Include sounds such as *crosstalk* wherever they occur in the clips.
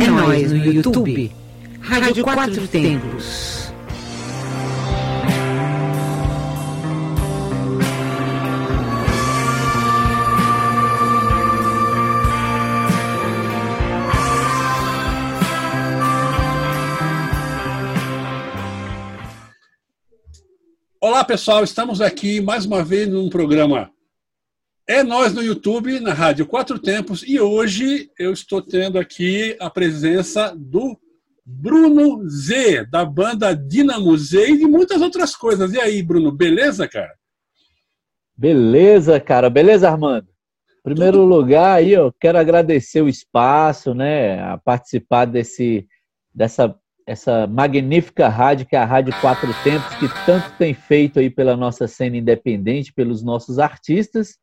É nós no YouTube. Rádio Quatro Tempos. Olá, pessoal. Estamos aqui mais uma vez num programa É Nós no YouTube, na Rádio Quatro Tempos, e hoje eu estou tendo aqui a presença do Bruno Z, da banda Dinamo Z e de muitas outras coisas. E aí, Bruno, beleza, cara? Beleza, cara. Beleza, Armando? Em primeiro Tudo... lugar, aí eu quero agradecer o espaço, né, a participar desse dessa essa magnífica rádio que é a Rádio Quatro Tempos, que tanto tem feito aí pela nossa cena independente, pelos nossos artistas.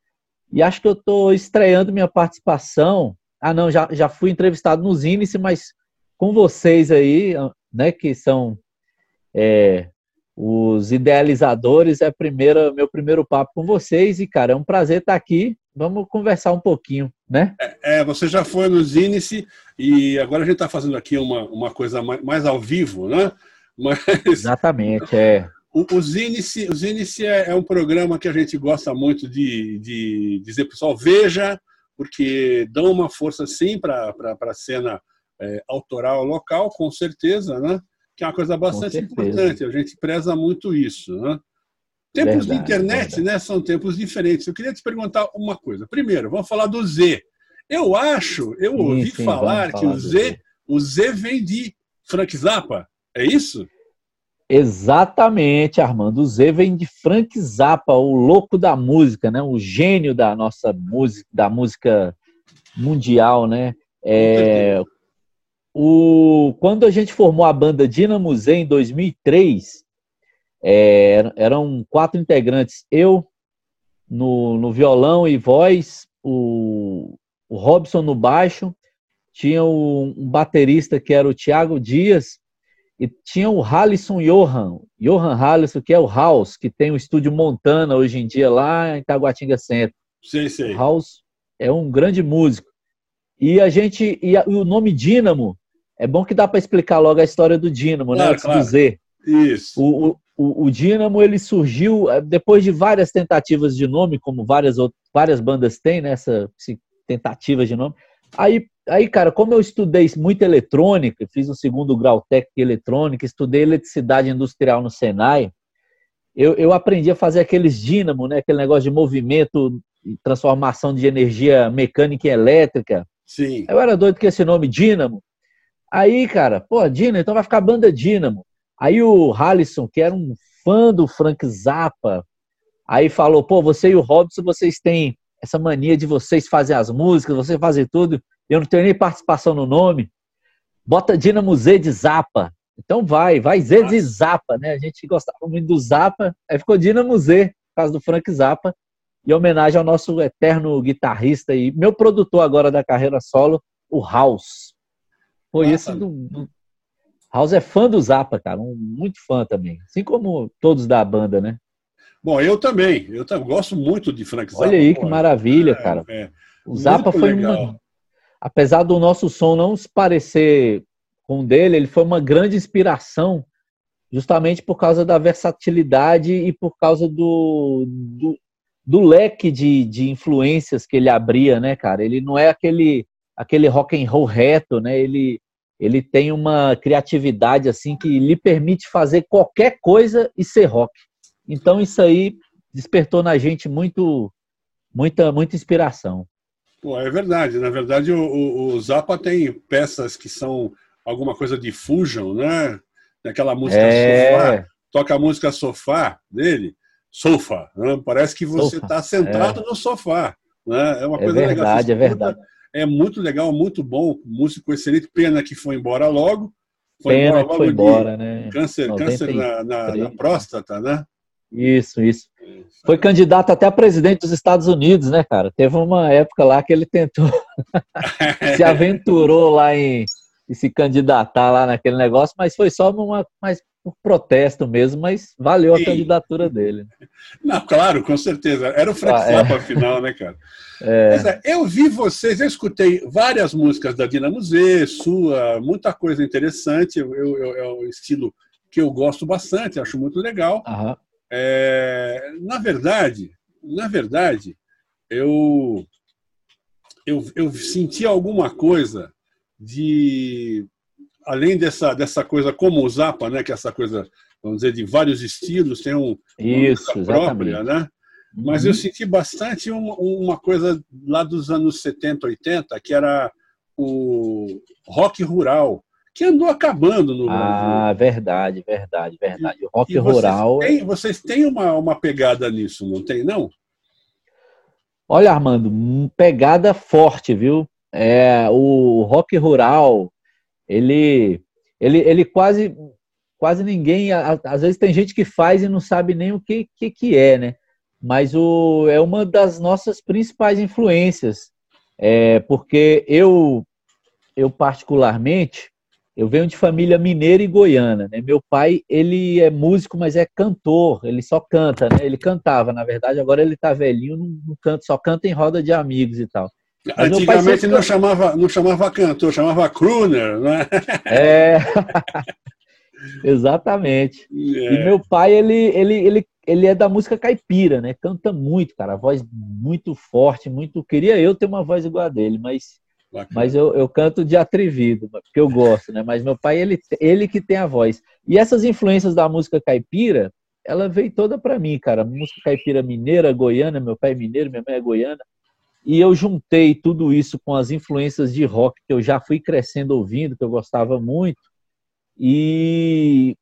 E acho que eu estou estreando minha participação. Ah, não, já, já fui entrevistado nos índices, mas com vocês aí, né, que são é, os idealizadores, é primeira, meu primeiro papo com vocês. E, cara, é um prazer estar aqui. Vamos conversar um pouquinho, né? É, é você já foi nos índices e agora a gente está fazendo aqui uma, uma coisa mais, mais ao vivo, né? Mas, Exatamente, é. O, o Zinice, o Zinice é, é, um programa que a gente gosta muito de, de dizer, pessoal, veja, porque dão uma força sim para a cena é, autoral local, com certeza, né? Que é uma coisa bastante importante. A gente preza muito isso, né? Tempos verdade, de internet, verdade. né? São tempos diferentes. Eu queria te perguntar uma coisa. Primeiro, vamos falar do Z. Eu acho, eu ouvi sim, falar que o Z, o Z vem de Frank Zappa. É isso? Exatamente, Armando. O Z vem de Frank Zappa, o louco da música, né? O gênio da nossa música, da música mundial, né? É, o, quando a gente formou a banda Dinamo Z em 2003, é, eram quatro integrantes. Eu no, no violão e voz, o, o Robson no baixo, tinha um, um baterista que era o Thiago Dias, e tinha o Halisson Johan, Johan Halisson, que é o House, que tem o estúdio Montana hoje em dia lá em Taguatinga Centro. Sim, sim. O House é um grande músico. E a gente, e, a, e o nome Dínamo, é bom que dá para explicar logo a história do Dínamo, né? claro, né? Antes claro. do Z. Isso. O, o, o Dínamo, ele surgiu eh, depois de várias tentativas de nome, como várias, outras, várias bandas têm, né? Essa, tentativas de nome. Aí aí, cara, como eu estudei muito eletrônica, fiz um segundo grau técnico em eletrônica, estudei eletricidade industrial no Senai, eu, eu aprendi a fazer aqueles dínamo, né? Aquele negócio de movimento, transformação de energia mecânica em elétrica. Sim. Eu era doido com esse nome, Dínamo. Aí, cara, pô, Dínamo, então vai ficar banda Dínamo. Aí o Halisson, que era um fã do Frank Zappa, aí falou, pô, você e o Robson, vocês têm essa mania de vocês fazerem as músicas, você fazer tudo eu não tenho nem participação no nome. Bota Dinamo Z de Zapa. Então vai, vai Z de Zapa, né? A gente gostava muito do Zapa, aí ficou Dinamo Z, por causa do Frank Zappa, em homenagem ao nosso eterno guitarrista e meu produtor agora da carreira solo, o House. Foi isso do, do, House é fã do Zappa, cara, um, muito fã também. Assim como todos da banda, né? Bom, eu também. Eu gosto muito de Frank Zappa. Olha aí que maravilha, é, cara. É, o Zappa foi uma, apesar do nosso som não se parecer com o dele, ele foi uma grande inspiração, justamente por causa da versatilidade e por causa do, do, do leque de, de influências que ele abria, né, cara? Ele não é aquele, aquele rock and roll reto, né? Ele, ele tem uma criatividade assim que lhe permite fazer qualquer coisa e ser rock. Então isso aí despertou na gente muito muita muita inspiração. Pô, é verdade. Na verdade, o, o, o, Zappa tem peças que são alguma coisa de fusion, né? Aquela música é... sofá, toca a música sofá dele, sofá. Né? Parece que você está sentado é. no sofá. Né? É uma é coisa verdade, legal. É verdade, é muito legal, muito bom. Músico excelente. Pena que foi embora logo. Foi Pena embora logo foi embora, né? Câncer, câncer na, na, na próstata, né? Isso, isso. Foi candidato até a presidente dos Estados Unidos, né, cara? Teve uma época lá que ele tentou, *laughs* se aventurou lá em, em, se candidatar lá naquele negócio, mas foi só uma, mas por protesto mesmo, mas valeu a candidatura dele. Não, claro, com certeza. Era o Frank ah, é. Afinal, né, cara? *laughs* É. Mas, é, eu vi vocês, eu escutei várias músicas da Dinamo Z, sua, muita coisa interessante. Eu, eu, é um estilo que eu gosto bastante, acho muito legal. É, na verdade, na verdade, eu, eu, eu senti alguma coisa de além dessa, dessa coisa como o Zappa, né, que é essa coisa, vamos dizer, de vários estilos, tem um, Isso, uma própria, né? Mas uhum. eu senti bastante uma, uma, coisa lá dos anos 70, 80, que era o rock rural, que andou acabando no Ah, verdade, verdade, verdade. O rock e rural. Vocês têm, vocês têm uma, uma pegada nisso, não tem, não? Olha, Armando, pegada forte, viu? É, o rock rural, ele, ele, ele quase, quase ninguém, às vezes tem gente que faz e não sabe nem o que, que, que é, né? Mas o, é uma das nossas principais influências, é, porque eu, eu particularmente, eu venho de família mineira e goiana, né? Meu pai, ele é músico, mas é cantor, ele só canta, né? Ele cantava, na verdade, agora ele tá velhinho, não, não canta, só canta em roda de amigos e tal. Antigamente não chamava, não chamava cantor, chamava crooner, né? É, *laughs* exatamente. É. E meu pai, ele, ele, ele, ele é da música caipira, né? Canta muito, cara, a voz muito forte, muito. Queria eu ter uma voz igual a dele, mas, mas eu, eu canto de atrevido, porque eu gosto, né? Mas meu pai, ele, ele que tem a voz. E essas influências da música caipira, ela veio toda para mim, cara. Música caipira mineira, goiana, meu pai é mineiro, minha mãe é goiana. E eu juntei tudo isso com as influências de rock que eu já fui crescendo ouvindo, que eu gostava muito, e,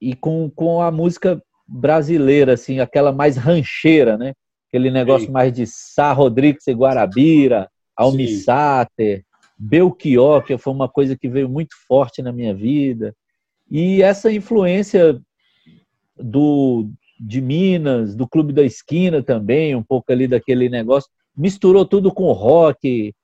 e com, com a música brasileira, assim, aquela mais rancheira, né? Aquele negócio Sim. mais de Sá Rodrigues e Guarabira, Almissáter, Belchior, que foi uma coisa que veio muito forte na minha vida. E essa influência do, de Minas, do Clube da Esquina também, um pouco ali daquele negócio misturou tudo com rock,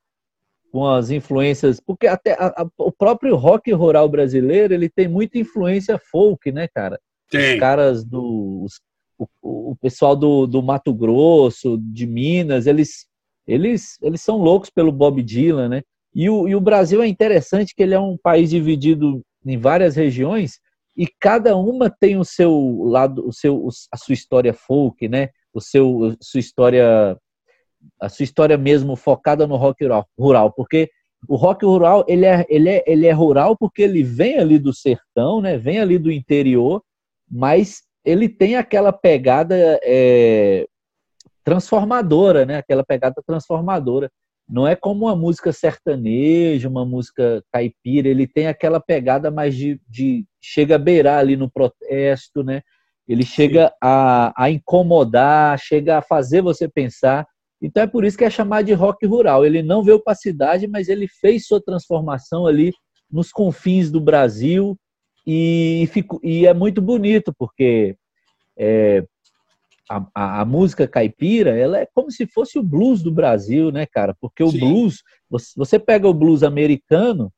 com as influências, porque até a, a, o próprio rock rural brasileiro ele tem muita influência folk, né, cara? Tem. Os caras do os, o, o, pessoal do, do Mato Grosso, de Minas, eles eles eles são loucos pelo Bob Dylan, né? E o, e o Brasil é interessante que ele é um país dividido em várias regiões e cada uma tem o seu lado, o seu a sua história folk, né? O seu sua história a sua história mesmo focada no rock rural, porque o rock rural ele é, ele é, ele é rural porque ele vem ali do sertão, né? Vem ali do interior, mas ele tem aquela pegada é, transformadora, né? Aquela pegada transformadora. Não é como uma música sertaneja, uma música caipira. Ele tem aquela pegada mais de, de chega a beirar ali no protesto, né? Ele chega a, a incomodar, chega a fazer você pensar. Então é por isso que é chamado de rock rural. Ele não veio para a cidade, mas ele fez sua transformação ali nos confins do Brasil e, fico, e é muito bonito porque é, a, a, a, música caipira ela é como se fosse o blues do Brasil, né, cara? Porque o Sim. blues, você, você pega o blues americano,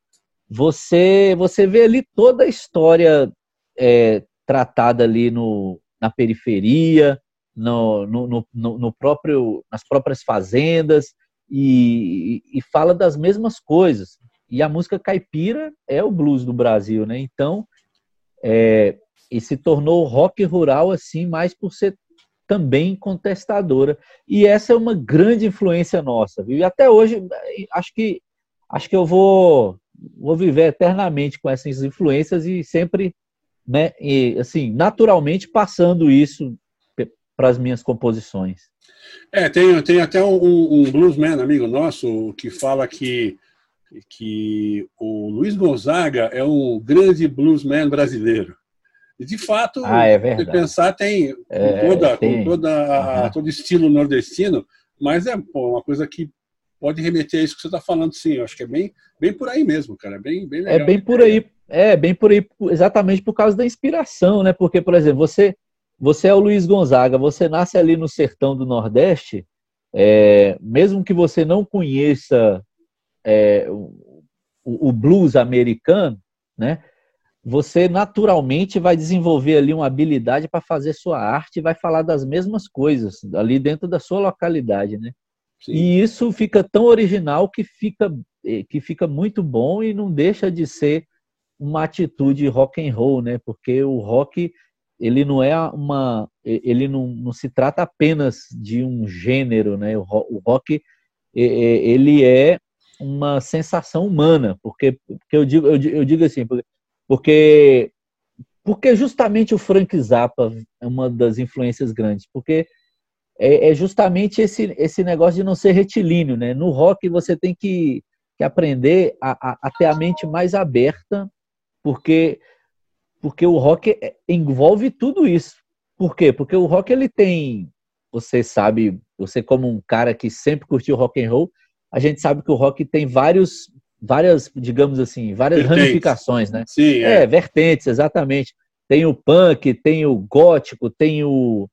você você vê ali toda a história é, tratada ali no, na periferia, no, no, no, no próprio, nas próprias fazendas e, e, fala das mesmas coisas. E a música caipira é o blues do Brasil, né? Então, é, e se tornou rock rural assim, mais por ser também contestadora. E essa é uma grande influência nossa, viu? E até hoje, acho que acho que eu vou vou viver eternamente com essas influências e sempre, né, e, assim, naturalmente passando isso para as minhas composições. É, tem, tem até um, um bluesman amigo nosso que fala que, que o Luiz Gonzaga é um grande bluesman brasileiro. E, de fato, ah, é se pensar, tem, é, toda, tem. com toda uhum. todo estilo nordestino, mas é pô, uma coisa que pode remeter a isso que você está falando, sim. Eu acho que é bem, bem por aí mesmo, cara. É bem, bem legal. É bem por aí. É, bem por aí, exatamente por causa da inspiração, né? Porque, por exemplo, você você é o Luiz Gonzaga, você nasce ali no sertão do Nordeste, é, mesmo que você não conheça é, o, o, blues americano, né? Você naturalmente vai desenvolver ali uma habilidade para fazer sua arte e vai falar das mesmas coisas ali dentro da sua localidade, né? Sim. E isso fica tão original que fica, eh, que fica muito bom e não deixa de ser uma atitude rock and roll, né? Porque o rock ele não é uma, ele não, não se trata apenas de um gênero, né? O rock ele é uma sensação humana, porque, porque eu digo eu, eu digo assim, porque porque justamente o Frank Zappa é uma das influências grandes, porque é, é, justamente esse, esse negócio de não ser retilíneo, né? No rock você tem que, que aprender a, a, a ter a mente mais aberta, porque porque o rock é, envolve tudo isso. Por quê? Porque o rock ele tem, você sabe, você como um cara que sempre curtiu rock and roll, a gente sabe que o rock tem vários várias, digamos assim, várias vertentes. ramificações, né? Sim, é. é, vertentes, exatamente. Tem o punk, tem o gótico, tem o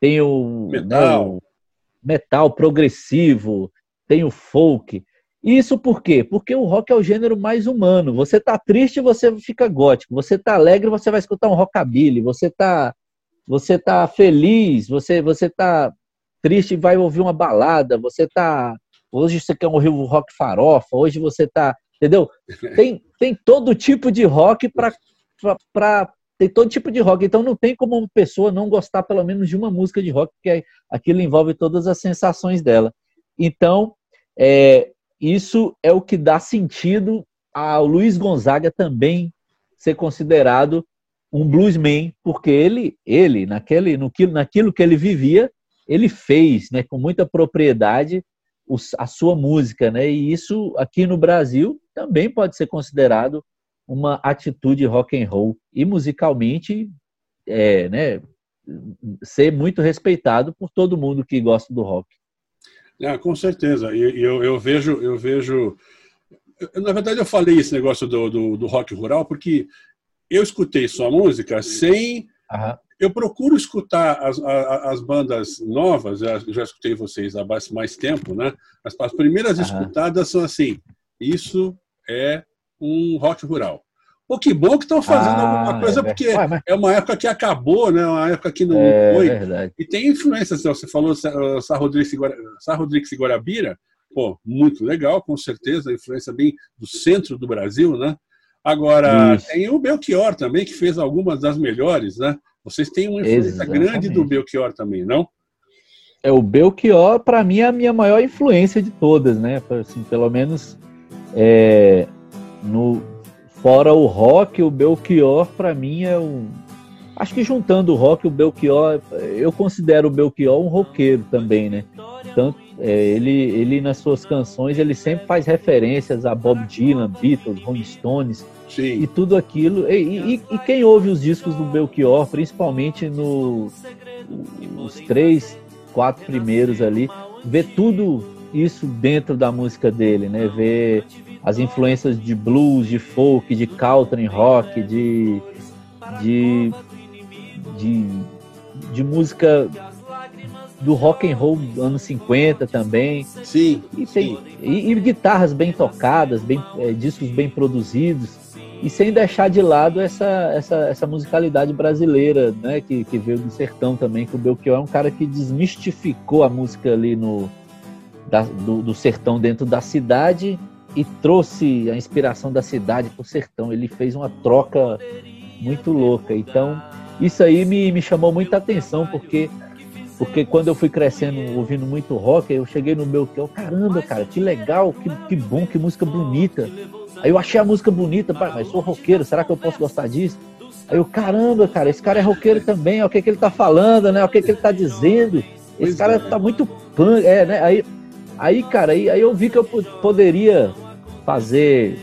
tem o metal, né, o metal progressivo, tem o folk. Isso por quê? Porque o rock é o gênero mais humano. Você tá triste, você fica gótico. Você tá alegre, você vai escutar um rockabilly. Você tá você tá feliz, você você tá triste e vai ouvir uma balada. Você tá hoje você quer ouvir o rock farofa, hoje você tá, entendeu? *laughs* Tem tem todo tipo de rock para tem todo tipo de rock, então não tem como uma pessoa não gostar pelo menos de uma música de rock, porque aquilo envolve todas as sensações dela. Então, é, isso é o que dá sentido ao Luiz Gonzaga também ser considerado um bluesman, porque ele, ele naquele, no, naquilo que ele vivia, ele fez né, com muita propriedade a sua música, né? E isso aqui no Brasil também pode ser considerado uma atitude rock and roll e musicalmente é, né, ser muito respeitado por todo mundo que gosta do rock. É, com certeza. E eu, eu, vejo, eu vejo. Na verdade, eu falei esse negócio do, do, do rock rural porque eu escutei sua música sem. Uhum. Eu procuro escutar as, as, as, bandas novas, eu já escutei vocês há mais tempo, né? As, as primeiras uhum. escutadas são assim: isso é um rock rural. Pô, que bom que estão fazendo ah, alguma coisa, é porque Ué, mas... é uma época que acabou, né? Uma época que não é, foi. Verdade. E tem influência, você falou Sá Rodrigues, Sá Rodrigues e Guarabira, pô, muito legal, com certeza, influência bem do centro do Brasil, né? Agora, Isso. tem o Belchior também, que fez algumas das melhores, né? Vocês têm uma influência Exatamente. grande do Belchior também, não? É, o Belchior, para mim, é a minha maior influência de todas, né? Assim, pelo menos é, no, fora o rock, o Belchior para mim é um acho que juntando o rock o Belchior, eu considero o Belchior um roqueiro também, né? Tanto é, ele ele nas suas canções ele sempre faz referências a Bob Dylan, Beatles, Rolling Stones Sim. e tudo aquilo. E, e, e, quem ouve os discos do Belchior, principalmente no os três, quatro primeiros ali, vê tudo isso dentro da música dele, né? Vê as influências de blues, de folk, de country rock, de, de, de, de música do rock and roll anos 50 também. Sim. E, tem, sim. e, e guitarras bem tocadas, bem, é, discos bem produzidos. E sem deixar de lado essa, essa, essa musicalidade brasileira, né, que, que veio do sertão também, que o Belchior é um cara que desmistificou a música ali no, da, do, do sertão dentro da cidade e trouxe a inspiração da cidade para o sertão. Ele fez uma troca muito louca. Então, isso aí me, me chamou muita atenção, porque porque quando eu fui crescendo, ouvindo muito rock, eu cheguei no meu que caramba, cara, que legal, que, que bom, que música bonita. Aí eu achei a música bonita, mas sou roqueiro, será que eu posso gostar disso? Aí eu, caramba, cara, esse cara é roqueiro também, olha o que, que ele tá falando, né? Olha o que, que ele tá dizendo. Esse cara é. tá muito punk, é, né? Aí, aí cara, aí, aí eu vi que eu poderia fazer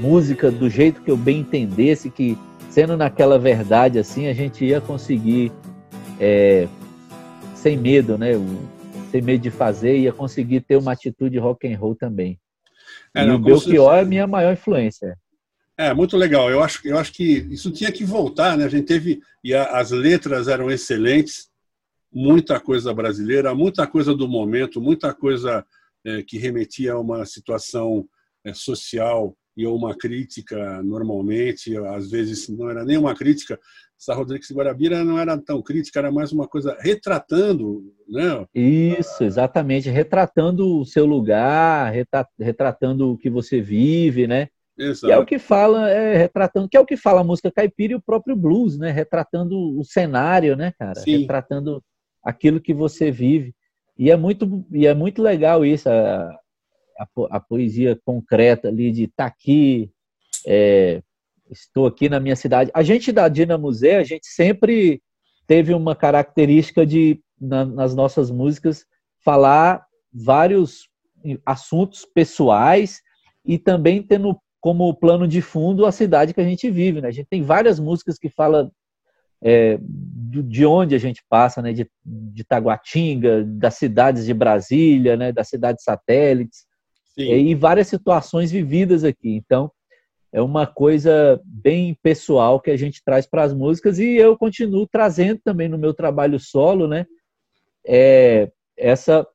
música do jeito que eu bem entendesse, que sendo naquela verdade assim, a gente ia conseguir é, sem medo, né? Sem medo de fazer, ia conseguir ter uma atitude rock and roll também. É, não, e o Belchior é a minha maior influência. É, muito legal. Eu acho, eu acho que isso tinha que voltar, né? A gente teve. E a, as letras eram excelentes, muita coisa brasileira, muita coisa do momento, muita coisa é, que remetia a uma situação é, social e uma crítica normalmente, às vezes não era nem uma crítica, Sá Rodrigues Guarabira não era tão crítica, era mais uma coisa retratando, né? Isso, exatamente, retratando o seu lugar, retratando o que você vive, né? Exato. Que é o que fala, é, retratando, que é o que fala a música caipira e o próprio blues, né? Retratando o cenário, né, cara? Sim. Retratando aquilo que você vive. E é muito, e é muito legal isso, a, a, a poesia concreta ali de tá aqui, é, estou aqui na minha cidade. A gente da Dinamo Zé, a gente sempre teve uma característica de, na, nas nossas músicas, falar vários assuntos pessoais e também tendo como plano de fundo a cidade que a gente vive. Né? A gente tem várias músicas que falam é, de onde a gente passa, né? de, de Taguatinga, das cidades de Brasília, né? das cidades satélites, é, e várias situações vividas aqui. Então, é uma coisa bem pessoal que a gente traz para as músicas e eu continuo trazendo também no meu trabalho solo, né? É, essa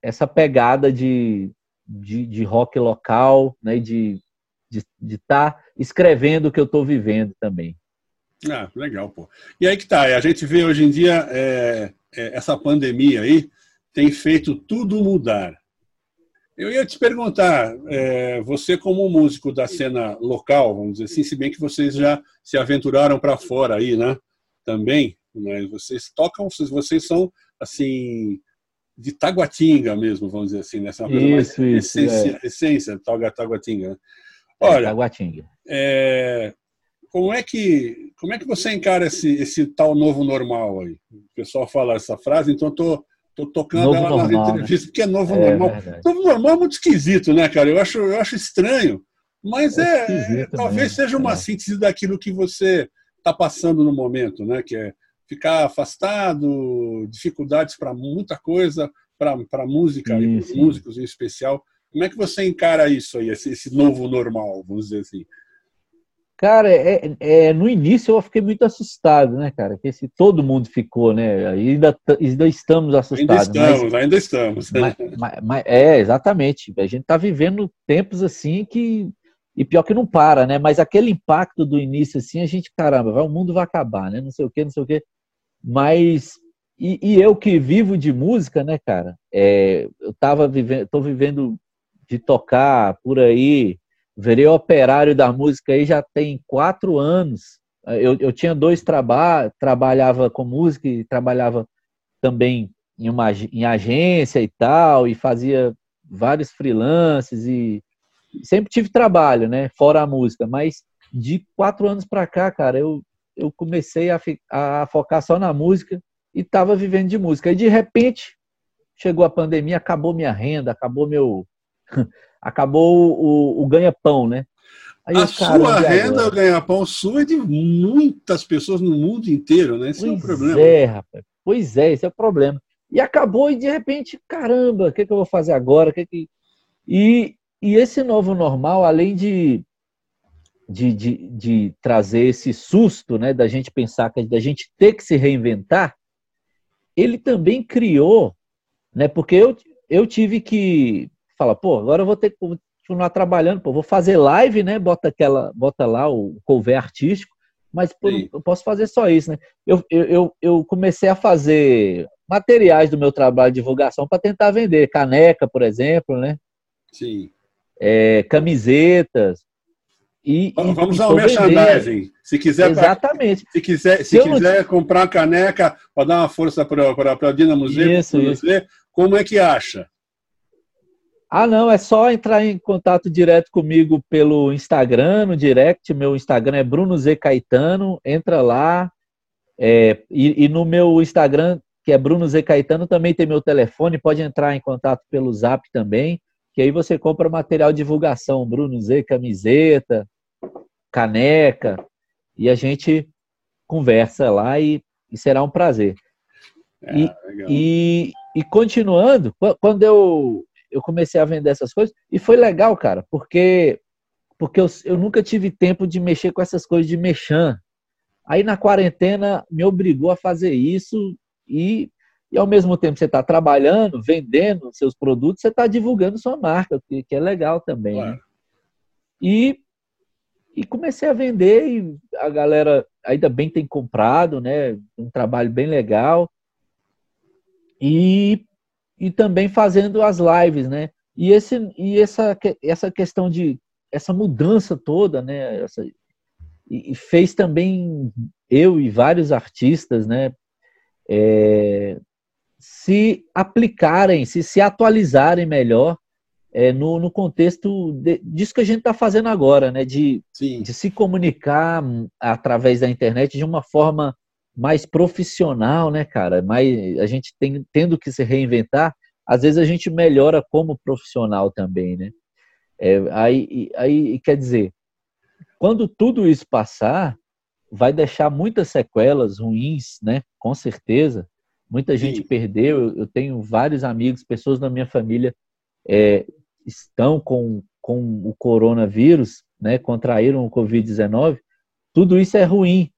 essa pegada de, de, de rock local, né? De de estar tá escrevendo o que eu estou vivendo também. Ah, legal, pô. E aí que tá, a gente vê hoje em dia é, é, essa pandemia aí tem feito tudo mudar. Eu ia te perguntar, é, você como músico da cena local, vamos dizer assim, se bem que vocês já se aventuraram para fora aí, né? Também, mas né? vocês tocam, vocês são assim de Taguatinga mesmo, vamos dizer assim, nessa né? isso, isso, essência, é. essência Taguatinga. Né? É, Olha, é, Taguatinga. É, como é que como é que você encara esse, esse tal novo normal aí? O pessoal fala essa frase, então estou tô, tô tocando novo ela normal, nas né? entrevistas, né? porque é novo é, normal. Verdade. Novo normal é muito esquisito, né, cara? Eu acho, eu acho estranho, mas é, é talvez seja uma é. síntese daquilo que você está passando no momento, né? Que é ficar afastado, dificuldades para muita coisa, para música sim, e sim. músicos em especial. Como é que você encara isso aí, esse, esse novo normal, vamos dizer assim? Cara, é, é, no início eu fiquei muito assustado, né, cara? Que se todo mundo ficou, né? Ainda, ainda estamos assustados. Ainda estamos, mas, ainda estamos. Mas, mas, mas, é, exatamente. A gente está vivendo tempos assim que. E pior que não para, né? Mas aquele impacto do início, assim, a gente, caramba, vai, o mundo vai acabar, né? Não sei o quê, não sei o quê. Mas. E, e eu que vivo de música, né, cara? É, eu tava vivendo, tô vivendo de tocar por aí Virei operário da música aí já tem quatro anos. Eu, eu tinha dois trabalhos, trabalhava com música e trabalhava também em uma em agência e tal, e fazia vários freelances e sempre tive trabalho, né? Fora a música, mas de quatro anos para cá, cara, eu, eu comecei a, a focar só na música e estava vivendo de música. E de repente chegou a pandemia, acabou minha renda, acabou meu *laughs* acabou o, o ganha-pão, né? Aí a sua renda, o ganha-pão sua é de muitas pessoas no mundo inteiro, né? Esse pois é o problema. É, rapaz. Pois é, esse é o problema. E acabou e de repente, caramba, o que, que eu vou fazer agora? Que que... E, e esse novo normal, além de, de, de, de trazer esse susto, né, da gente pensar que da gente ter que se reinventar, ele também criou, né, porque eu, eu tive que fala, pô, agora eu vou ter que continuar trabalhando, pô, vou fazer live, né? Bota aquela, bota lá o cover artístico, mas pô, eu posso fazer só isso, né? Eu, eu, eu comecei a fazer materiais do meu trabalho de divulgação para tentar vender, caneca, por exemplo, né? Sim. É, camisetas. E, Vamos ao merchandising. Se quiser, Exatamente. se quiser, se, se quiser não... comprar caneca para dar uma força para a Dinamo Museu, isso, isso. como é que acha? Ah, não, é só entrar em contato direto comigo pelo Instagram, no direct. Meu Instagram é Bruno Z Caetano. Entra lá. É, e, e, no meu Instagram, que é Bruno Z Caetano, também tem meu telefone. Pode entrar em contato pelo Zap também. Que aí você compra material de divulgação. Bruno Z, camiseta, caneca. E a gente conversa lá e, e será um prazer. É, e, e, e continuando, quando eu eu comecei a vender essas coisas e foi legal, cara, porque porque eu, eu nunca tive tempo de mexer com essas coisas de mexer. Aí na quarentena me obrigou a fazer isso e, e ao mesmo tempo você está trabalhando, vendendo seus produtos, você está divulgando sua marca, que, que é legal também. Né? Claro. Né? E, e comecei a vender e a galera ainda bem tem comprado, né? Um trabalho bem legal. E, e também fazendo as lives, né? E, esse, e essa, essa questão de essa mudança toda, né? Essa, e fez também eu e vários artistas, né? É, se aplicarem, se se atualizarem melhor é, no, no, contexto de, disso que a gente está fazendo agora, né? De, de se comunicar através da internet de uma forma mais profissional, né, cara? Mais, a gente tem, tendo que se reinventar, às vezes a gente melhora como profissional também, né? É, aí, aí, quer dizer, quando tudo isso passar, vai deixar muitas sequelas ruins, né? Com certeza. Muita gente Sim. perdeu. Eu tenho vários amigos, pessoas da minha família é, estão com, com o coronavírus, né? Contraíram o Covid-19. Tudo isso é ruim.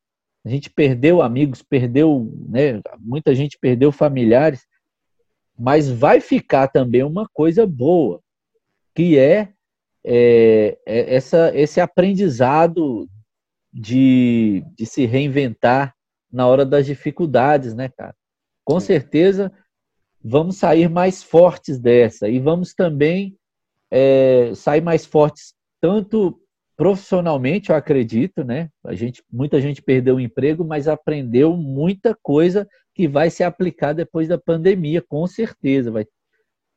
A gente perdeu amigos, perdeu, né? Muita gente perdeu familiares, mas vai ficar também uma coisa boa, que é, é, é essa, esse aprendizado de, de se reinventar na hora das dificuldades, né, cara? Com certeza vamos sair mais fortes dessa e vamos também é, sair mais fortes tanto profissionalmente, eu acredito, né? A gente, muita gente perdeu o emprego, mas aprendeu muita coisa que vai se aplicar depois da pandemia, com certeza. Vai,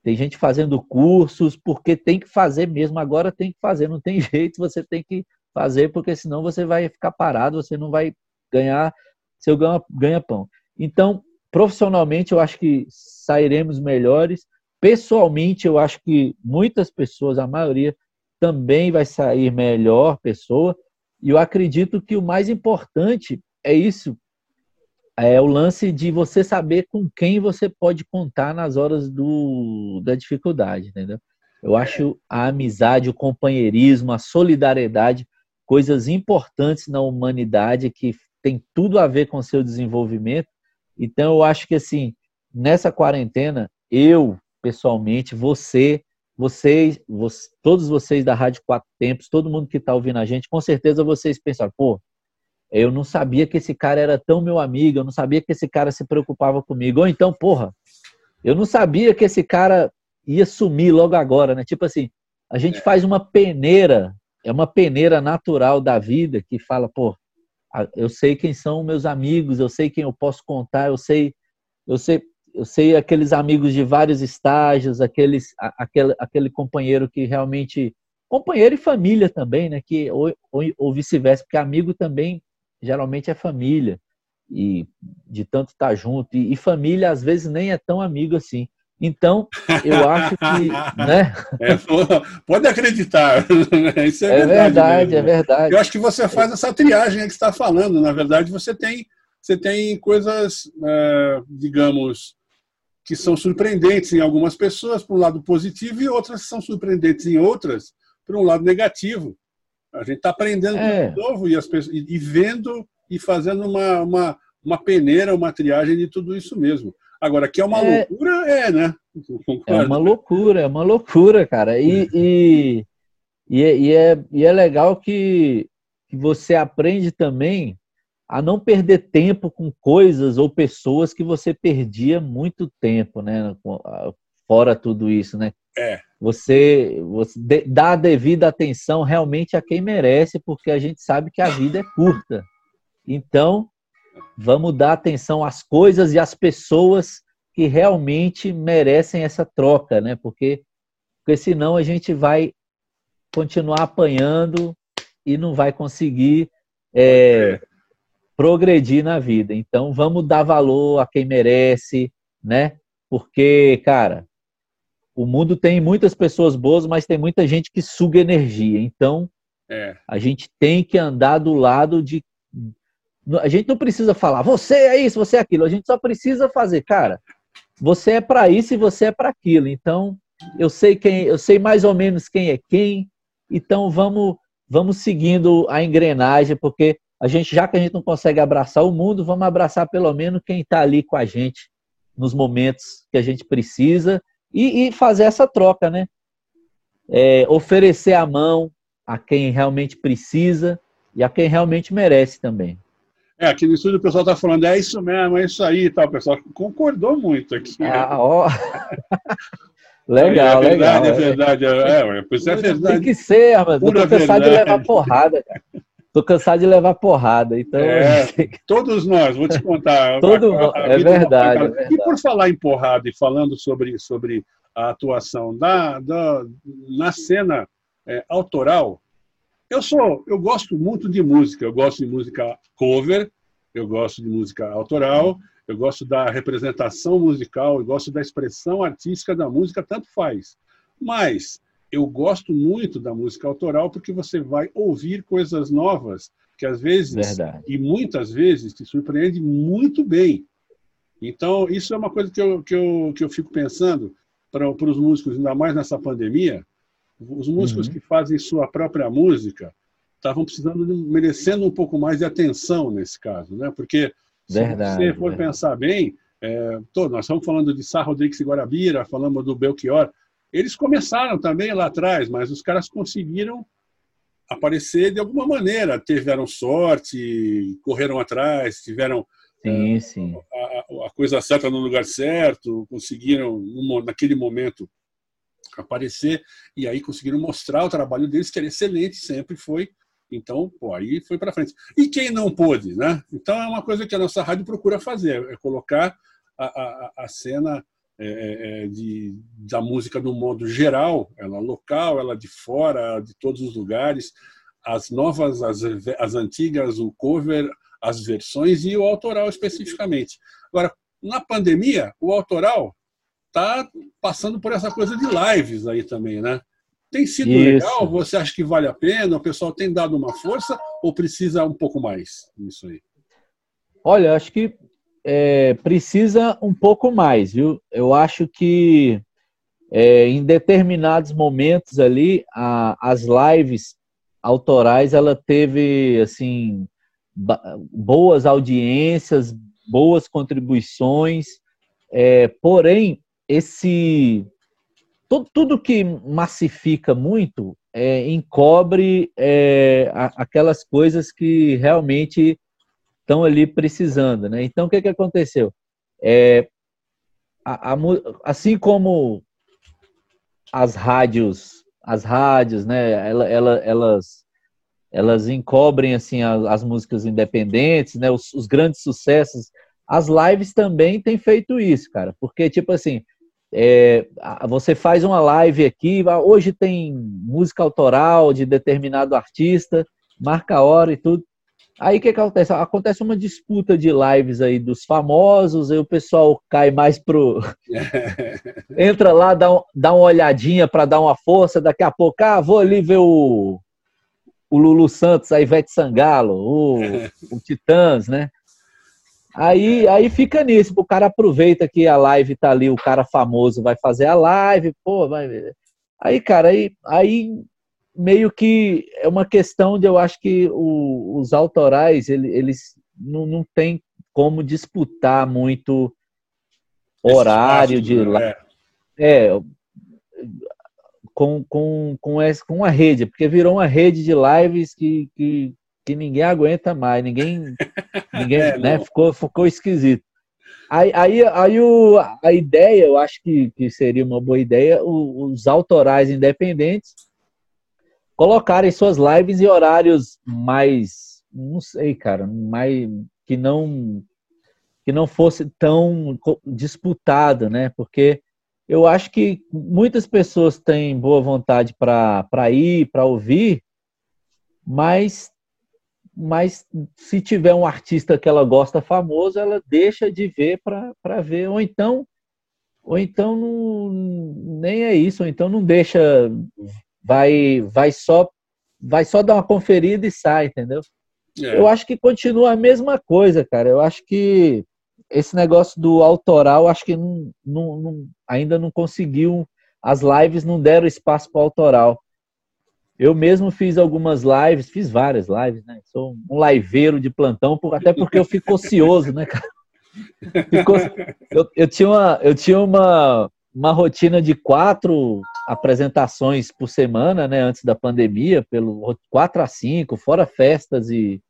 tem gente fazendo cursos, porque tem que fazer mesmo, agora tem que fazer, não tem *laughs* jeito, você tem que fazer, porque senão você vai ficar parado, você não vai ganhar seu ganha-pão. Então, profissionalmente, eu acho que sairemos melhores. Pessoalmente, eu acho que muitas pessoas, a maioria, também vai sair melhor pessoa. E eu acredito que o mais importante é isso, é o lance de você saber com quem você pode contar nas horas do, da dificuldade, entendeu? Eu acho a amizade, o companheirismo, a solidariedade, coisas importantes na humanidade que tem tudo a ver com seu desenvolvimento. Então, eu acho que, assim, nessa quarentena, eu, pessoalmente, você, vocês, você, todos vocês da Rádio Quatro Tempos, todo mundo que está ouvindo a gente, com certeza vocês pensaram, pô, eu não sabia que esse cara era tão meu amigo, eu não sabia que esse cara se preocupava comigo. Ou então, porra, eu não sabia que esse cara ia sumir logo agora, né? Tipo assim, a gente faz uma peneira, é uma peneira natural da vida que fala, pô, eu sei quem são meus amigos, eu sei quem eu posso contar, eu sei, eu sei, eu sei aqueles amigos de vários estágios, aqueles, aquele, aquele companheiro que realmente. Companheiro e família também, né? Que, ou, ou, ou vice-versa, porque amigo também geralmente é família. E de tanto estar tá junto. E, e, família, às vezes, nem é tão amigo assim. Então, eu acho que. *laughs* né? É, pode acreditar. Isso é, é verdade, verdade é verdade. Eu acho que você faz essa triagem que está falando. Na verdade, você tem, você tem coisas, é, digamos, que são surpreendentes em algumas pessoas, por um lado positivo, e outras são surpreendentes em outras, por um lado negativo. A gente está aprendendo é. de novo e, as pessoas, e, e, vendo e fazendo uma, uma, uma peneira, uma triagem de tudo isso mesmo. Agora, que é uma é... loucura, é, né? É uma loucura, é uma loucura, cara. E, é. e, e, é, e, é, e é legal que, que você aprende também a não perder tempo com coisas ou pessoas que você perdia muito tempo, né? Fora tudo isso, né? É. Você, você dá a devida atenção realmente a quem merece, porque a gente sabe que a vida é curta. Então, vamos dar atenção às coisas e às pessoas que realmente merecem essa troca, né? Porque, porque senão a gente vai continuar apanhando e não vai conseguir é, progredir na vida. Então, vamos dar valor a quem merece, né? Porque, cara, o mundo tem muitas pessoas boas, mas tem muita gente que suga energia. Então, é. a gente tem que andar do lado de. A gente não precisa falar, você é isso, você é aquilo. A gente só precisa fazer, cara. Você é para isso e você é para aquilo. Então, eu sei quem, eu sei mais ou menos quem é quem. Então, vamos, vamos seguindo a engrenagem, porque a gente, já que a gente não consegue abraçar o mundo, vamos abraçar pelo menos quem está ali com a gente nos momentos que a gente precisa e, e fazer essa troca, né? É, oferecer a mão, a quem realmente precisa e a quem realmente merece também. É, aqui no estúdio o pessoal está falando, é isso mesmo, é isso aí, tá, o pessoal concordou muito aqui. Ah, ó. *laughs* legal, é verdade, legal. É verdade, é, é, é, pois é verdade. Tem que ser, mano. Tô cansado verdade. de levar porrada, cara. Tô cansado de levar porrada, então. É, todos nós, vou te contar. *laughs* Todo a, a, é, verdade, é, verdade, E por falar em porrada e falando sobre, sobre a atuação da, da, na cena é, autoral, eu sou, eu gosto muito de música. Eu gosto de música cover, eu gosto de música autoral, eu gosto da representação musical, eu gosto da expressão artística da música, tanto faz. Mas eu gosto muito da música autoral porque você vai ouvir coisas novas que às vezes Verdade. e muitas vezes te surpreende muito bem. Então, isso é uma coisa que eu, que eu, que eu fico pensando para, para os músicos, ainda mais nessa pandemia. Os músicos uhum. que fazem sua própria música estavam precisando, merecendo um pouco mais de atenção nesse caso, né? Porque verdade, se você for pensar bem, é, todo, nós estamos falando de Sá Rodrigues e Guarabira, falamos do Belchior, eles começaram também lá atrás, mas os caras conseguiram aparecer de alguma maneira. Tiveram sorte, correram atrás, tiveram sim, é, sim. A, a, coisa certa no lugar certo, conseguiram, naquele momento, aparecer e aí conseguiram mostrar o trabalho deles, que era excelente, sempre foi. Então, pô, aí foi para frente. E quem não pôde, né? Então é uma coisa que a nossa rádio procura fazer, é colocar a, a, a cena é, é, é, de, da música no modo geral, ela local, ela de fora, de todos os lugares, as novas, as, as antigas, o cover, as versões e o autoral especificamente. Agora, na pandemia, o autoral está passando por essa coisa de lives aí também, né? Tem sido Isso. legal? Você acha que vale a pena? O pessoal tem dado uma força ou precisa um pouco mais nisso aí? Olha, acho que é, precisa um pouco mais, viu? Eu acho que é, em determinados momentos ali, a, as lives autorais, ela teve, assim, boas audiências, boas contribuições, é, porém, esse tudo, tudo, que massifica muito é, encobre é, aquelas coisas que realmente estão ali precisando, né? Então, o que, que aconteceu? É, a, a, assim como as rádios, as rádios, né? Ela, ela, elas, elas encobrem assim as, as músicas independentes, né? Os, os, grandes sucessos. As lives também têm feito isso, cara, porque tipo assim, é, você faz uma live aqui, hoje tem música autoral de determinado artista, marca a hora e tudo. Aí o que, que acontece? Acontece uma disputa de lives aí dos famosos, aí o pessoal cai mais pro. *laughs* Entra lá, dá, um, dá uma olhadinha para dar uma força, daqui a pouco, ah, vou ali ver o, o Lulu Santos, a Ivete Sangalo, o, o *laughs* Titãs, né? Aí, aí fica nisso, o cara aproveita que a live tá ali, o cara famoso vai fazer a live, pô, vai. Aí, cara, aí, aí meio que é uma questão de eu acho que o, os autorais eles, eles não, não tem como disputar muito horário de é. é com, com, com, essa, com a rede, porque virou uma rede de lives que, que, que ninguém aguenta mais, ninguém, *laughs* ninguém é, né, ficou, ficou esquisito. Aí, aí, aí o, a ideia, eu acho que, que seria uma boa ideia, os autorais independentes colocarem suas lives em horários mais, não sei, cara, mais que não que não fosse tão disputado, né? Porque eu acho que muitas pessoas têm boa vontade para ir, para ouvir, mas mas se tiver um artista que ela gosta famoso, ela deixa de ver para ver, ou então ou então não, nem é isso, ou então não deixa vai, vai só vai só dar uma conferida e sai, entendeu? É. Eu acho que continua a mesma coisa, cara. Eu acho que esse negócio do autoral, acho que não, não, não, ainda não conseguiu. As lives não deram espaço para o autoral. Eu mesmo fiz algumas lives, fiz várias lives, né? Sou um liveiro de plantão, até porque eu fico ocioso, né, cara? Fico, eu, eu, tinha, uma, eu tinha uma, uma rotina de quatro, apresentações por semana, né, antes da pandemia, pelo 4 a 5, fora festas e,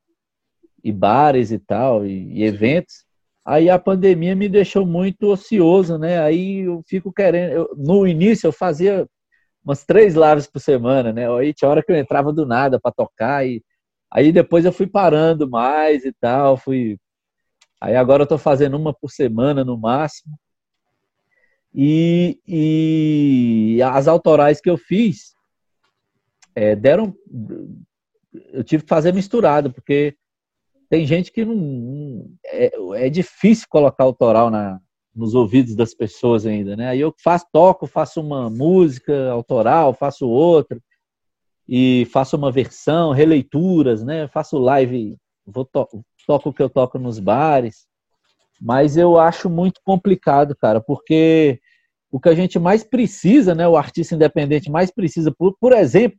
e bares e tal, e, e eventos. Aí a pandemia me deixou muito ocioso, né? Aí eu fico querendo. Eu, no início eu fazia umas três lives por semana, né? Aí tinha hora que eu entrava do nada para tocar e aí depois eu fui parando mais e tal, fui. Aí agora eu tô fazendo uma por semana no máximo. E, e as autorais que eu fiz é, deram. Eu tive que fazer misturado, porque tem gente que não. É, é difícil colocar autoral na, nos ouvidos das pessoas ainda, né? Aí eu faço, toco, faço uma música autoral, faço outra, e faço uma versão, releituras, né? Faço live, vou to toco o que eu toco nos bares. Mas eu acho muito complicado, cara, porque o que a gente mais precisa, né, o artista independente mais precisa, por, por exemplo,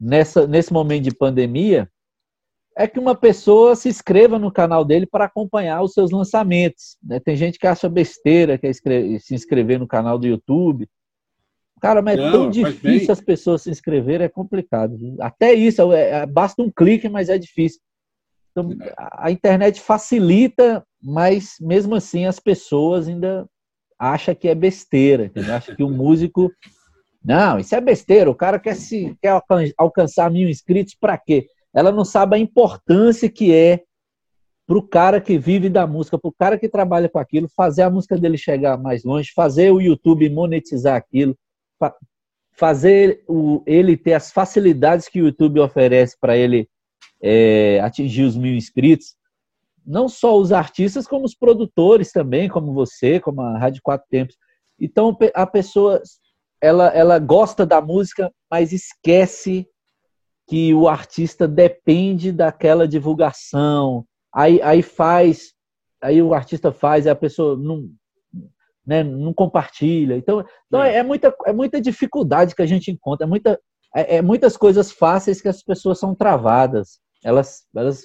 nessa, nesse momento de pandemia, é que uma pessoa se inscreva no canal dele para acompanhar os seus lançamentos. Né? Tem gente que acha besteira, quer se inscrever no canal do YouTube. Cara, mas Não, é tão difícil as pessoas se inscreverem, é complicado. Até isso, é, é, basta um clique, mas é difícil. Então, a internet facilita, mas mesmo assim as pessoas ainda acham que é besteira. Acha que o músico. Não, isso é besteira. O cara quer, se, quer alcançar mil inscritos para quê? ela não sabe a importância que é para o cara que vive da música, para o cara que trabalha com aquilo, fazer a música dele chegar mais longe, fazer o YouTube monetizar aquilo, fazer o, ele ter as facilidades que o YouTube oferece para ele é, atingir os mil inscritos. Não só os artistas, como os produtores também, como você, como a Rádio Quatro Tempos. Então a pessoa ela, ela gosta da música, mas esquece que o artista depende daquela divulgação, aí, aí faz, aí o artista faz a pessoa não, né, não compartilha. Então, então é. é. muita, é muita dificuldade que a gente encontra, é, muita, é, é, muitas coisas fáceis que as pessoas são travadas. Elas, elas,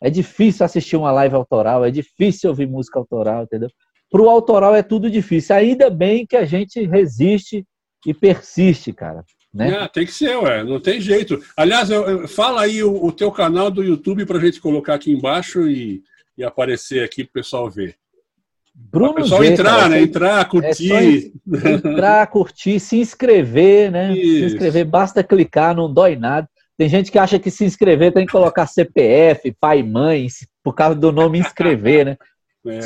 é difícil assistir uma live autoral, é difícil ouvir música autoral, entendeu? Para o autoral é tudo difícil. Ainda bem que a gente resiste e persiste, cara. Né? É, tem que ser, ué, não tem jeito. Aliás, eu, eu, fala aí o, o, teu canal do YouTube para a gente colocar aqui embaixo e, e aparecer aqui para o pessoal ver. Bruno o pessoal G, entrar, cara, né? Entrar, curtir. É entrar, curtir, se inscrever, né? Isso. Se inscrever, basta clicar, não dói nada. Tem gente que acha que se inscrever tem que colocar CPF, pai e mãe, por causa do nome inscrever, né? *laughs* É.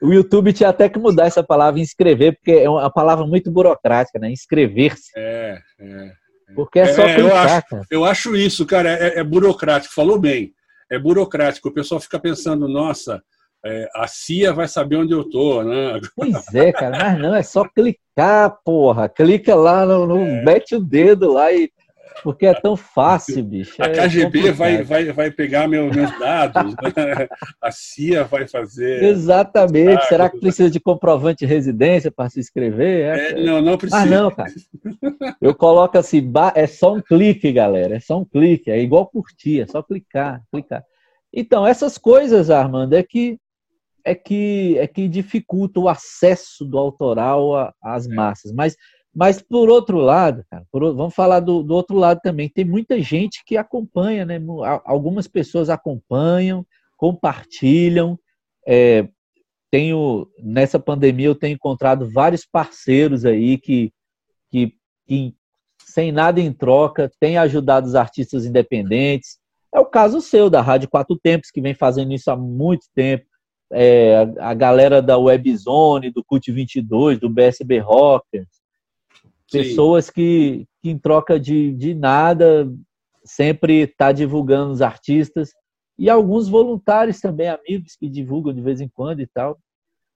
O YouTube tinha até que mudar essa palavra inscrever, porque é uma palavra muito burocrática, né? Inscrever-se. É, é, é. Porque é só é, clicar, eu acho, cara. eu acho isso, cara, é, é, burocrático. Falou bem. É burocrático. O pessoal fica pensando, nossa, é, a CIA vai saber onde eu tô, né? *laughs* Pois é, cara, mas não, é só clicar, porra. Clica lá, no, no mete o dedo lá e porque é tão fácil, bicho. A é KGB vai, vai, vai pegar meus, meus dados, né? *laughs* a CIA vai fazer. Exatamente. Ah, Será que precisa de comprovante de residência para se inscrever? É, é, não, não precisa. Ah, não, cara. Eu coloco assim, é só um clique, galera. É só um clique. É igual curtir, é só clicar, clicar. Então, essas coisas, Armando, é que é que é que dificulta o acesso do autoral às é. massas. Mas mas por outro lado, cara, por, vamos falar do, do, outro lado também. Tem muita gente que acompanha, né? Algumas pessoas acompanham, compartilham. É, tenho nessa pandemia eu tenho encontrado vários parceiros aí que, que, que sem nada em troca têm ajudado os artistas independentes. É o caso seu da Rádio Quatro Tempos que vem fazendo isso há muito tempo. É, a galera da Webzone, do Cult 22, do BSB Rockers, Pessoas que, que, em troca de, de nada, sempre está divulgando os artistas. E alguns voluntários também, amigos que divulgam de vez em quando e tal.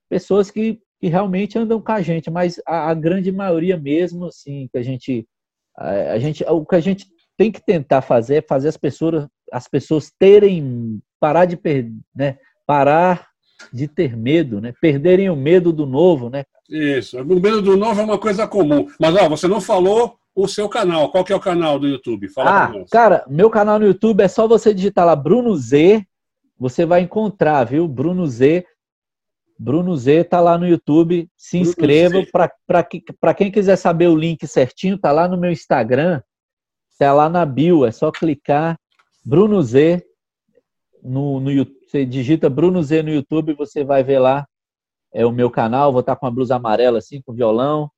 Pessoas que, que realmente andam com a gente, mas a, a grande maioria mesmo, assim, que a gente, a, a, gente. O que a gente tem que tentar fazer é fazer as pessoas, as pessoas terem. parar de perder, né? Parar de ter medo, né? Perderem o medo do novo, né? Isso. O medo do novo é uma coisa comum. Mas ó, você não falou o seu canal. Qual que é o canal do YouTube? Fala ah, cara, meu canal no YouTube é só você digitar lá Bruno Z, você vai encontrar, viu? Bruno Z. Bruno Z tá lá no YouTube. Se inscreva. Para quem quiser saber o link certinho, tá lá no meu Instagram. Tá lá na bio. É só clicar Bruno Z no, no Você digita Bruno Z no YouTube, você vai ver lá. É o meu canal. Vou estar tá com uma blusa amarela assim, com violão.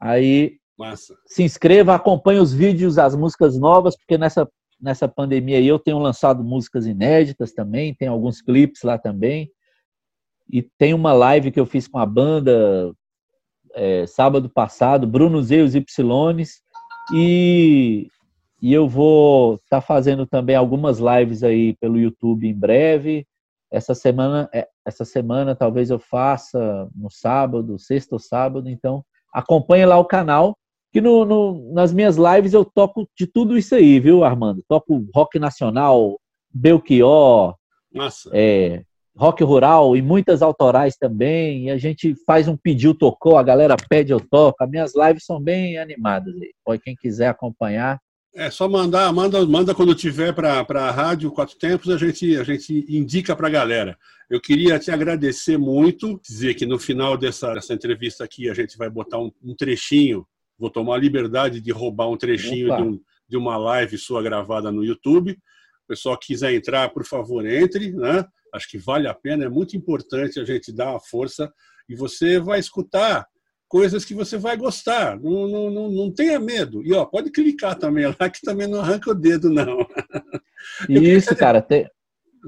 Aí Massa. se inscreva, acompanhe os vídeos, as músicas novas, porque nessa, nessa pandemia aí eu tenho lançado músicas inéditas também, tem alguns clipes lá também. E tem uma live que eu fiz com a banda é, sábado passado, Bruno Z e os Ypsilones. E, e eu vou estar tá fazendo também algumas lives aí pelo YouTube em breve. Essa semana, é, essa semana talvez eu faça no sábado, sexta ou sábado. Então acompanhe lá o canal. Que no, no, nas minhas lives eu toco de tudo isso aí, viu, Armando? Toco rock nacional, Belchior. É, rock rural e muitas autorais também. E a gente faz um pediu, tocou, a galera pede, eu toco. As minhas lives são bem animadas. Pode quem quiser acompanhar. É só mandar, manda, manda quando tiver para a rádio Quatro Tempos, a gente, a gente indica para a galera. Eu queria te agradecer muito, dizer que no final dessa, dessa entrevista aqui a gente vai botar um, um trechinho, vou tomar a liberdade de roubar um trechinho de, um, de, uma live sua gravada no YouTube. O pessoal quiser entrar, por favor, entre, né? Acho que vale a pena, é muito importante a gente dar a força e você vai escutar coisas que você vai gostar. Não, não, não, não tenha medo. E ó, pode clicar também lá, que também não arranca o dedo, não. *laughs* Isso, cara. Tem,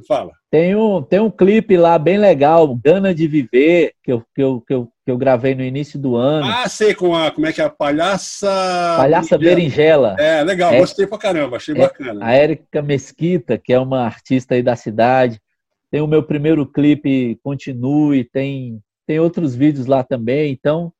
Fala. Tem um, tem um clipe lá bem legal, Gana de Viver, que eu, que, eu, que, eu, que eu gravei no início do ano. Ah, sei, com a. Como é que é? A Palhaça. Palhaça Berinjela. É, legal, é, gostei pra caramba, achei é, bacana. A Érica Mesquita, que é uma artista aí da cidade. Tem o meu primeiro clipe, Continue, tem, tem outros vídeos lá também. Então,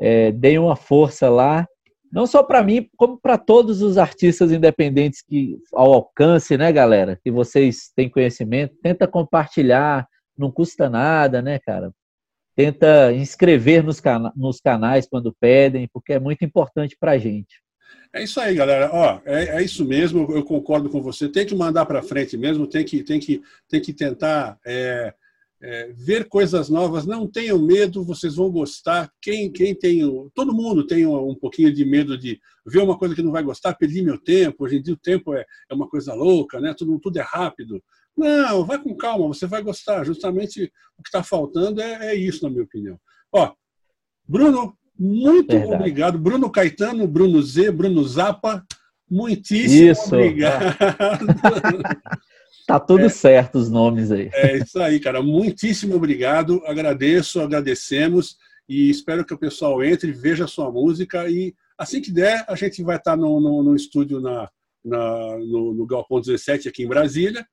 é, deem uma força lá. Não só para mim, como para todos os artistas independentes que ao alcance, né, galera? Que vocês têm conhecimento, tenta compartilhar, não custa nada, né, cara? Tenta inscrever nos, cana nos canais quando pedem, porque é muito importante para gente. É isso aí, galera. Ó, é, é, isso mesmo. Eu concordo com você. Tem que mandar para frente mesmo. Tem que, tem que, tem que tentar é, é, ver coisas novas. Não tenham medo. Vocês vão gostar. Quem, quem tem, todo mundo tem um, um, pouquinho de medo de ver uma coisa que não vai gostar. Perdi meu tempo. Hoje em dia o tempo é, é uma coisa louca, né? Tudo, tudo é rápido. Não, vai com calma. Você vai gostar. Justamente o que está faltando é, é isso, na minha opinião. Ó, Bruno, muito Verdade. obrigado. Bruno Caetano, Bruno Z, Bruno Zapa, muitíssimo isso. obrigado. *laughs* tá tudo é, certo os nomes aí. É isso aí, cara. Muitíssimo obrigado. Agradeço, agradecemos e espero que o pessoal entre, veja a sua música e assim que der, a gente vai estar no, no, no estúdio na, na, no, no Galpão 17 aqui em Brasília.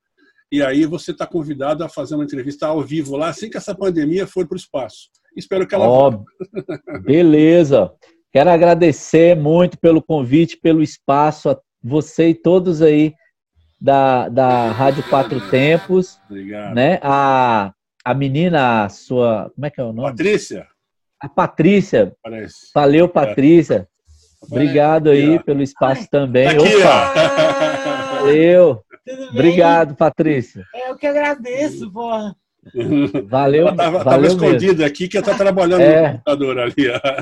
E aí você está convidado a fazer uma entrevista ao vivo lá assim que essa pandemia for para o espaço. Espero que ela. Oh, *laughs* beleza. Quero agradecer muito pelo convite, pelo espaço, a você e todos aí da, da Rádio Quatro Tempos. Obrigado. Né? A, a menina, a sua. Como é que é o nome? Patrícia. A Patrícia. Parece. Valeu, Patrícia. Obrigado aí pelo espaço também. Tá aqui, Opa! Valeu. Obrigado, Patrícia. É, eu que agradeço, porra. Valeu. Estava tava escondido aqui que está trabalhando é, no computador ali.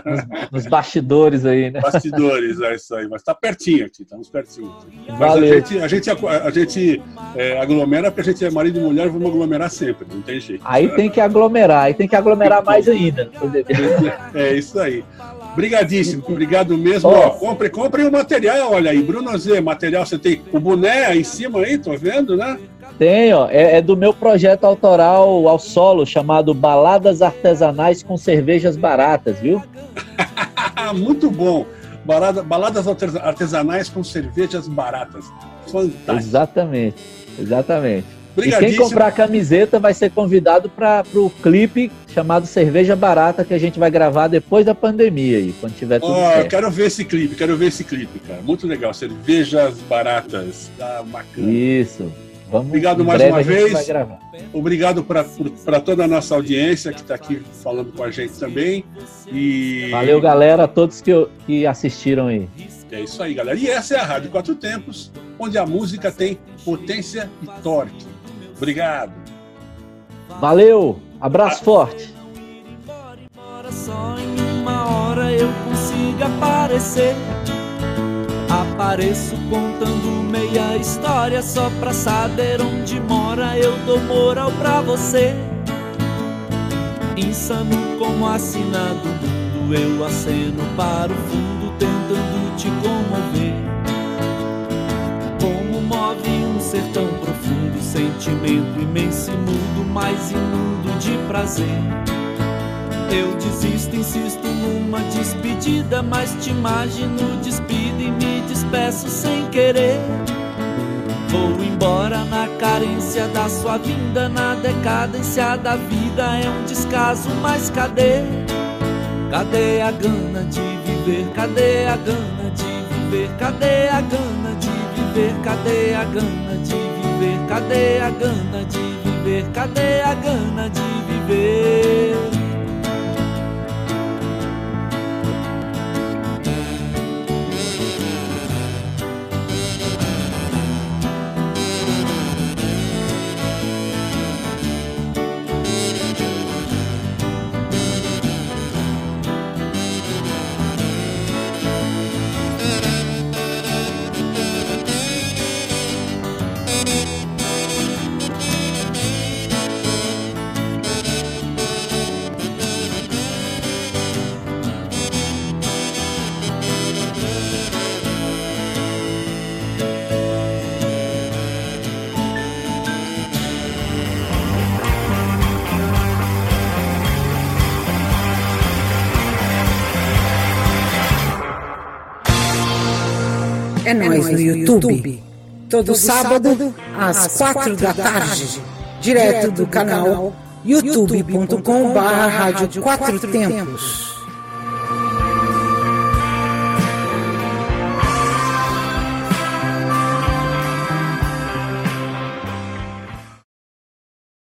Nos, nos, bastidores aí, né? Bastidores, é isso aí. Mas está pertinho aqui, estamos pertinho. Aqui. Mas a gente, a gente, a gente é, aglomera porque a gente é marido e mulher, vamos aglomerar sempre, não tem jeito. Aí tem que aglomerar, aí tem que aglomerar mais ainda. É isso aí. Obrigadíssimo, obrigado mesmo. Ó, compre, compre o material, olha aí. Bruno Z, material, você tem o boné aí em cima aí, tô vendo, né? Tenho, é, é, do meu projeto autoral ao solo, chamado Baladas Artesanais com Cervejas Baratas, viu? *laughs* Muito bom. Balada, baladas artesanais com cervejas baratas. Fantástico. Exatamente, exatamente. E quem comprar a camiseta vai ser convidado para o clipe chamado Cerveja Barata que a gente vai gravar depois da pandemia aí, quando tiver tudo oh, certo. Quero ver esse clipe, quero ver esse clipe, cara. Muito legal. Cervejas baratas. Tá bacana. Isso. Vamos, Obrigado mais uma vez. Obrigado para toda a nossa audiência que está aqui falando com a gente também. E... Valeu, galera, a todos que, que assistiram aí. É isso aí, galera. E essa é a Rádio Quatro Tempos, onde a música tem potência e torque. Obrigado. Valeu! Abraço forte. Só em uma hora eu consigo aparecer. Apareço contando meia história só pra saber onde mora. Eu dou moral pra você. Insano como assinado mundo, eu aceno para o fundo tentando te comover. Ser tão profundo, sentimento imenso e mudo, mais imundo de prazer. Eu desisto, insisto numa despedida, mas te imagino despido e me despeço sem querer. Vou embora na carência da sua vinda, na decadência da vida é um descaso, mas cadê? Cadê a gana de viver? Cadê a gana de viver? Cadê a gana viver? Cadê a gana de viver? Cadê a gana de viver? Cadê a gana de viver? Nós no YouTube. Todo sábado, às quatro da tarde. Direto do canal youtube.com/barra Rádio Quatro Tempos.